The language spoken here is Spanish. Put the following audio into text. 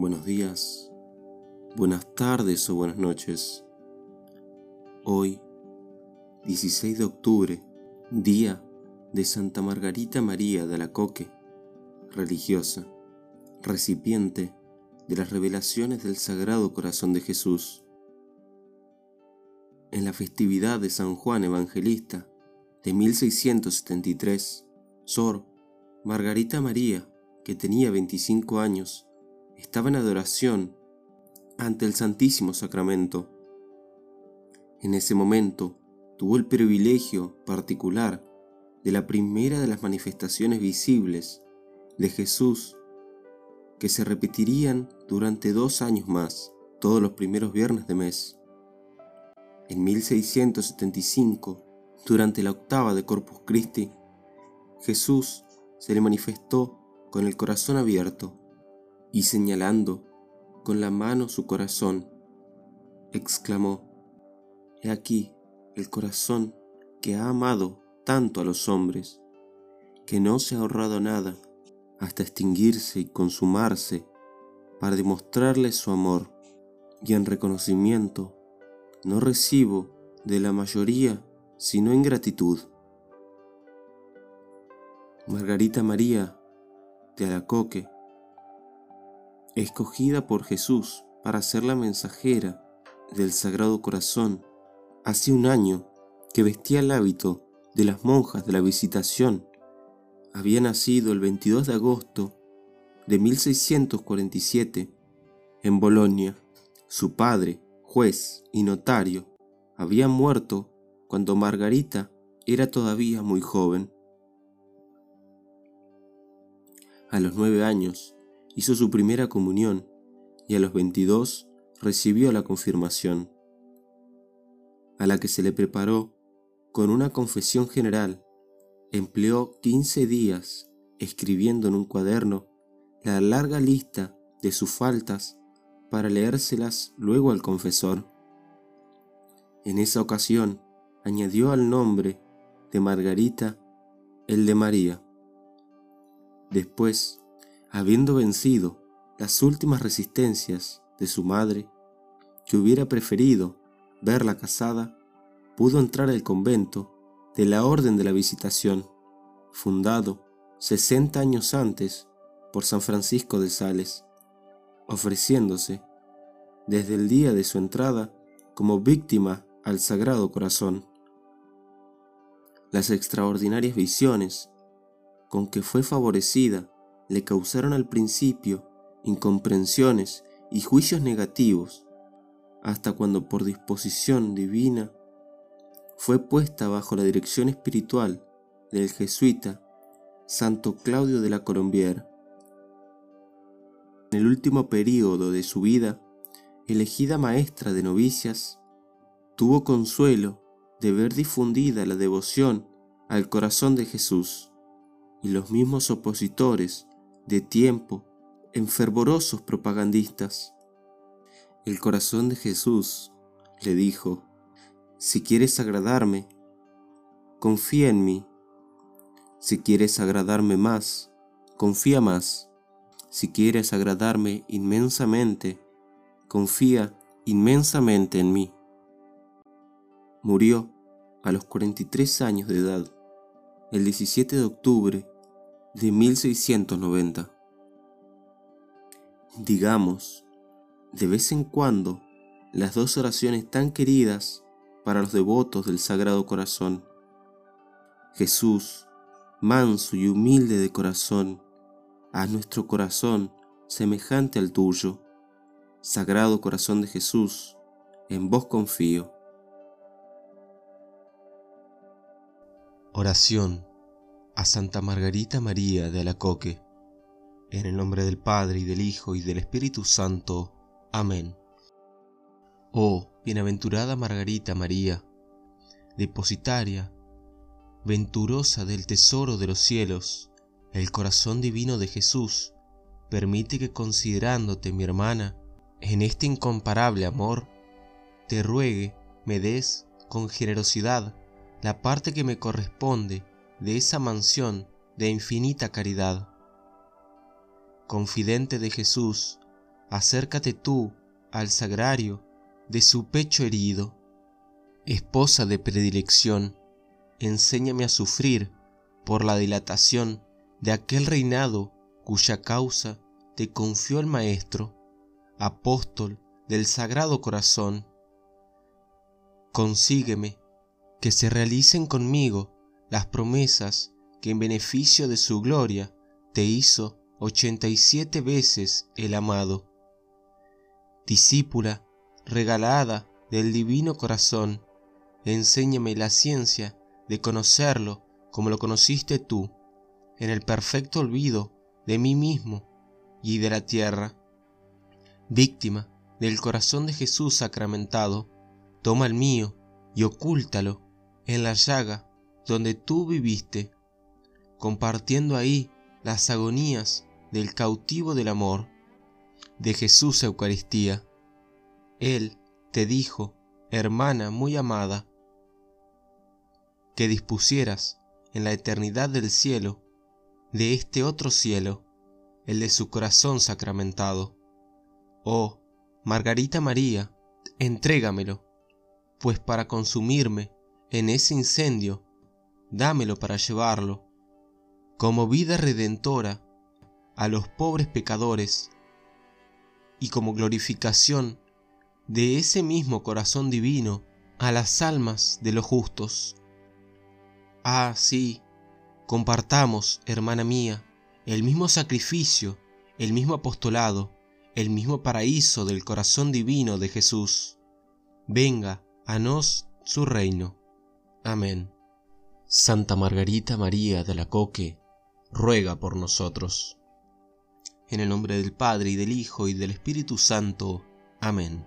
buenos días, buenas tardes o buenas noches. Hoy, 16 de octubre, día de Santa Margarita María de Alacoque, religiosa, recipiente de las revelaciones del Sagrado Corazón de Jesús. En la festividad de San Juan Evangelista de 1673, Sor Margarita María, que tenía 25 años, estaba en adoración ante el Santísimo Sacramento. En ese momento tuvo el privilegio particular de la primera de las manifestaciones visibles de Jesús que se repetirían durante dos años más, todos los primeros viernes de mes. En 1675, durante la octava de Corpus Christi, Jesús se le manifestó con el corazón abierto y señalando con la mano su corazón, exclamó, He aquí el corazón que ha amado tanto a los hombres, que no se ha ahorrado nada hasta extinguirse y consumarse para demostrarles su amor, y en reconocimiento no recibo de la mayoría sino ingratitud. Margarita María de Alacoque, escogida por Jesús para ser la mensajera del Sagrado Corazón, hace un año que vestía el hábito de las monjas de la Visitación. Había nacido el 22 de agosto de 1647 en Bolonia. Su padre, juez y notario, había muerto cuando Margarita era todavía muy joven. A los nueve años hizo su primera comunión y a los veintidós recibió la confirmación, a la que se le preparó con una confesión general. Empleó quince días escribiendo en un cuaderno la larga lista de sus faltas para leérselas luego al confesor. En esa ocasión añadió al nombre de Margarita el de María. Después, habiendo vencido las últimas resistencias de su madre, que hubiera preferido verla casada, pudo entrar al convento de la Orden de la Visitación, fundado 60 años antes por San Francisco de Sales, ofreciéndose desde el día de su entrada como víctima al Sagrado Corazón. Las extraordinarias visiones con que fue favorecida le causaron al principio incomprensiones y juicios negativos, hasta cuando por disposición divina fue puesta bajo la dirección espiritual del jesuita Santo Claudio de la Colombier. En el último período de su vida, elegida maestra de novicias, tuvo consuelo de ver difundida la devoción al corazón de Jesús y los mismos opositores de tiempo en fervorosos propagandistas. El corazón de Jesús le dijo, si quieres agradarme, confía en mí. Si quieres agradarme más, confía más. Si quieres agradarme inmensamente, confía inmensamente en mí. Murió a los 43 años de edad, el 17 de octubre de 1690. Digamos, de vez en cuando, las dos oraciones tan queridas para los devotos del Sagrado Corazón. Jesús, manso y humilde de corazón, a nuestro corazón semejante al tuyo. Sagrado Corazón de Jesús, en vos confío. Oración a Santa Margarita María de Alacoque. En el nombre del Padre y del Hijo y del Espíritu Santo. Amén. Oh, bienaventurada Margarita María, depositaria, venturosa del tesoro de los cielos, el corazón divino de Jesús, permite que considerándote mi hermana, en este incomparable amor, te ruegue me des con generosidad la parte que me corresponde de esa mansión de infinita caridad. Confidente de Jesús, acércate tú al sagrario de su pecho herido. Esposa de predilección, enséñame a sufrir por la dilatación de aquel reinado cuya causa te confió el Maestro, apóstol del Sagrado Corazón. Consígueme que se realicen conmigo las promesas que en beneficio de su gloria te hizo ochenta y siete veces el amado. Discípula regalada del divino corazón, enséñame la ciencia de conocerlo como lo conociste tú, en el perfecto olvido de mí mismo y de la tierra. Víctima del corazón de Jesús sacramentado, toma el mío y ocúltalo en la llaga donde tú viviste, compartiendo ahí las agonías del cautivo del amor, de Jesús Eucaristía. Él te dijo, hermana muy amada, que dispusieras en la eternidad del cielo, de este otro cielo, el de su corazón sacramentado. Oh, Margarita María, entrégamelo, pues para consumirme en ese incendio, dámelo para llevarlo, como vida redentora a los pobres pecadores, y como glorificación de ese mismo corazón divino a las almas de los justos. Ah, sí, compartamos, hermana mía, el mismo sacrificio, el mismo apostolado, el mismo paraíso del corazón divino de Jesús. Venga a nos su reino. Amén. Santa Margarita María de la Coque, ruega por nosotros. En el nombre del Padre y del Hijo y del Espíritu Santo. Amén.